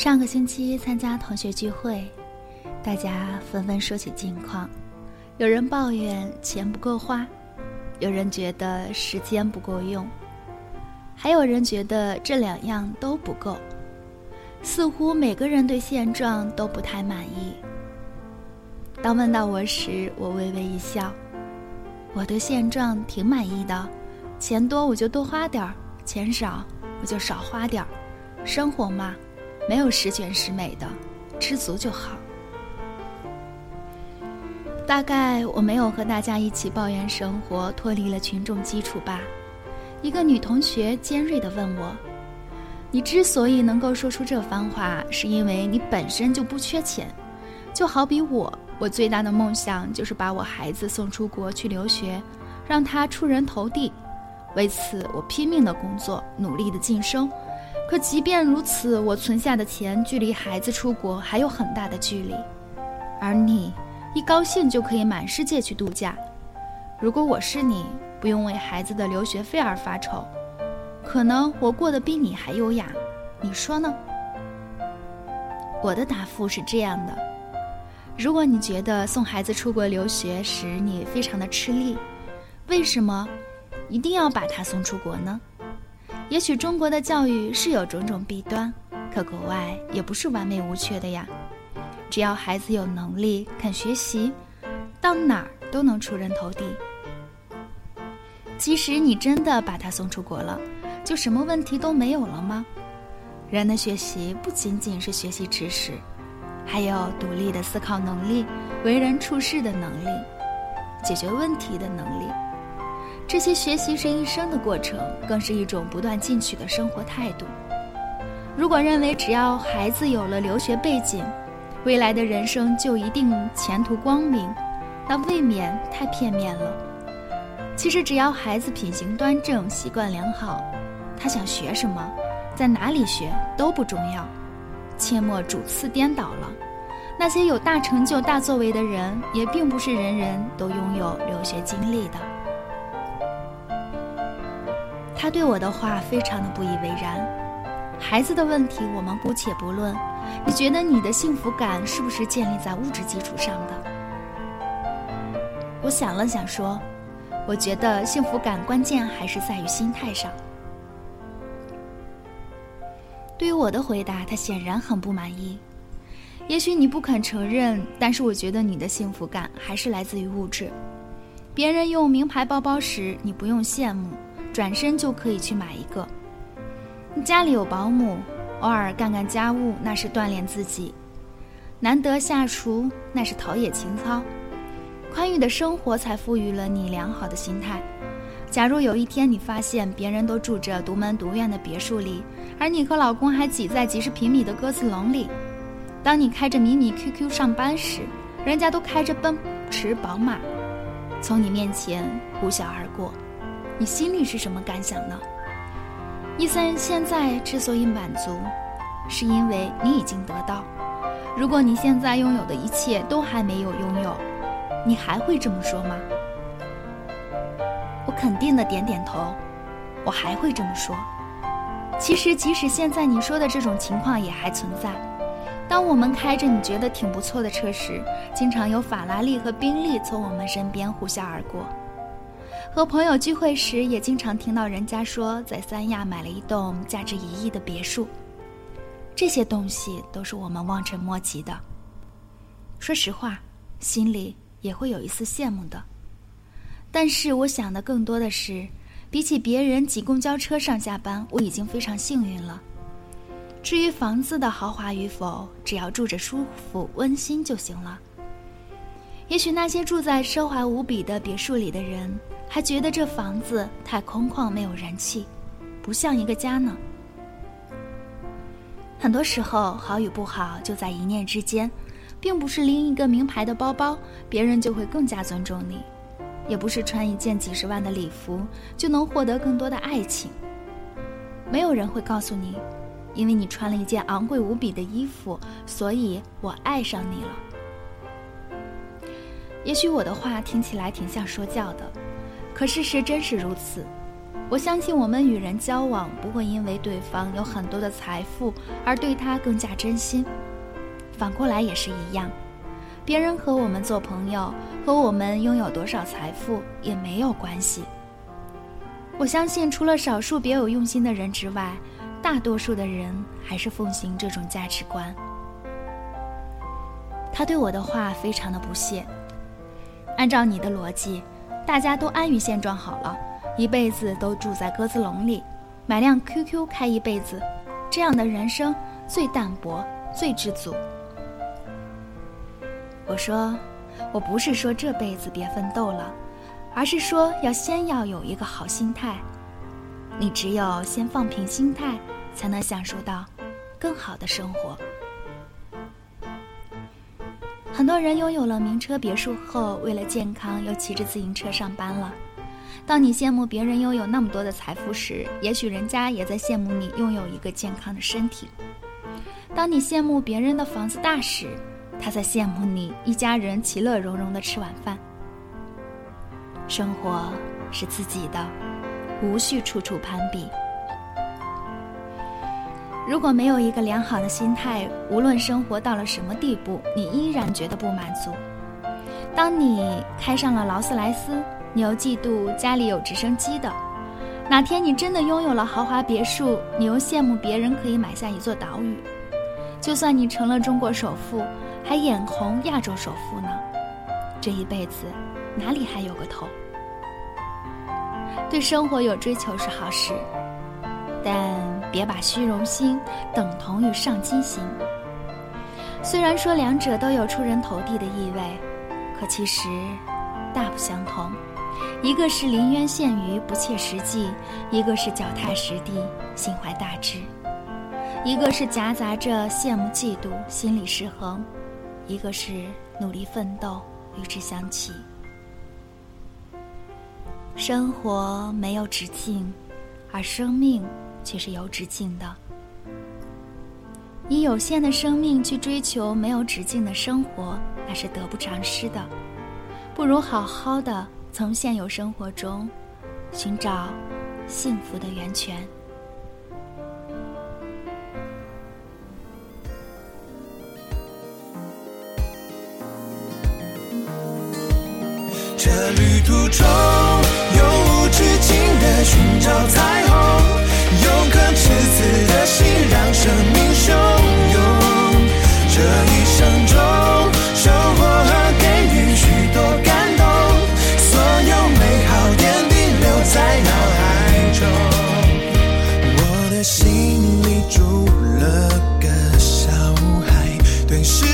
上个星期参加同学聚会，大家纷纷说起近况，有人抱怨钱不够花，有人觉得时间不够用，还有人觉得这两样都不够。似乎每个人对现状都不太满意。当问到我时，我微微一笑：“我对现状挺满意的，钱多我就多花点儿，钱少我就少花点儿。生活嘛，没有十全十美的，知足就好。”大概我没有和大家一起抱怨生活，脱离了群众基础吧。一个女同学尖锐地问我。你之所以能够说出这番话，是因为你本身就不缺钱，就好比我，我最大的梦想就是把我孩子送出国去留学，让他出人头地。为此，我拼命的工作，努力的晋升。可即便如此，我存下的钱距离孩子出国还有很大的距离。而你，一高兴就可以满世界去度假。如果我是你，不用为孩子的留学费而发愁。可能我过得比你还优雅，你说呢？我的答复是这样的：如果你觉得送孩子出国留学使你非常的吃力，为什么一定要把他送出国呢？也许中国的教育是有种种弊端，可国外也不是完美无缺的呀。只要孩子有能力、肯学习，到哪儿都能出人头地。即使你真的把他送出国了。就什么问题都没有了吗？人的学习不仅仅是学习知识，还有独立的思考能力、为人处事的能力、解决问题的能力。这些学习是一生的过程，更是一种不断进取的生活态度。如果认为只要孩子有了留学背景，未来的人生就一定前途光明，那未免太片面了。其实，只要孩子品行端正、习惯良好。他想学什么，在哪里学都不重要，切莫主次颠倒了。那些有大成就、大作为的人，也并不是人人都拥有留学经历的。他对我的话非常的不以为然。孩子的问题我们姑且不论，你觉得你的幸福感是不是建立在物质基础上的？我想了想说，我觉得幸福感关键还是在于心态上。对于我的回答，他显然很不满意。也许你不肯承认，但是我觉得你的幸福感还是来自于物质。别人用名牌包包时，你不用羡慕，转身就可以去买一个。家里有保姆，偶尔干干家务，那是锻炼自己；难得下厨，那是陶冶情操。宽裕的生活才赋予了你良好的心态。假如有一天你发现别人都住着独门独院的别墅里，而你和老公还挤在几十平米的鸽子笼里；当你开着迷你 QQ 上班时，人家都开着奔驰宝马，从你面前呼啸而过，你心里是什么感想呢？伊森现在之所以满足，是因为你已经得到。如果你现在拥有的一切都还没有拥有，你还会这么说吗？我肯定的点点头，我还会这么说。其实，即使现在你说的这种情况也还存在。当我们开着你觉得挺不错的车时，经常有法拉利和宾利从我们身边呼啸而过。和朋友聚会时，也经常听到人家说在三亚买了一栋价值一亿的别墅。这些东西都是我们望尘莫及的。说实话，心里也会有一丝羡慕的。但是我想的更多的是，比起别人挤公交车上下班，我已经非常幸运了。至于房子的豪华与否，只要住着舒服、温馨就行了。也许那些住在奢华无比的别墅里的人，还觉得这房子太空旷、没有人气，不像一个家呢。很多时候，好与不好就在一念之间，并不是拎一个名牌的包包，别人就会更加尊重你。也不是穿一件几十万的礼服就能获得更多的爱情。没有人会告诉你，因为你穿了一件昂贵无比的衣服，所以我爱上你了。也许我的话听起来挺像说教的，可事实真是如此。我相信我们与人交往不会因为对方有很多的财富而对他更加真心，反过来也是一样。别人和我们做朋友，和我们拥有多少财富也没有关系。我相信，除了少数别有用心的人之外，大多数的人还是奉行这种价值观。他对我的话非常的不屑。按照你的逻辑，大家都安于现状好了，一辈子都住在鸽子笼里，买辆 QQ 开一辈子，这样的人生最淡泊，最知足。我说，我不是说这辈子别奋斗了，而是说要先要有一个好心态。你只有先放平心态，才能享受到更好的生活。很多人拥有了名车别墅后，为了健康又骑着自行车上班了。当你羡慕别人拥有那么多的财富时，也许人家也在羡慕你拥有一个健康的身体。当你羡慕别人的房子大时，他在羡慕你一家人其乐融融的吃晚饭。生活是自己的，无需处处攀比。如果没有一个良好的心态，无论生活到了什么地步，你依然觉得不满足。当你开上了劳斯莱斯，你又嫉妒家里有直升机的；哪天你真的拥有了豪华别墅，你又羡慕别人可以买下一座岛屿。就算你成了中国首富。还眼红亚洲首富呢，这一辈子哪里还有个头？对生活有追求是好事，但别把虚荣心等同于上进心。虽然说两者都有出人头地的意味，可其实大不相同。一个是临渊羡鱼不切实际，一个是脚踏实地心怀大志，一个是夹杂着羡慕嫉妒心理失衡。一个是努力奋斗，与之相齐。生活没有止境，而生命却是有止境的。以有限的生命去追求没有止境的生活，那是得不偿失的。不如好好的从现有生活中寻找幸福的源泉。这旅途中，心里住了个小孩，对世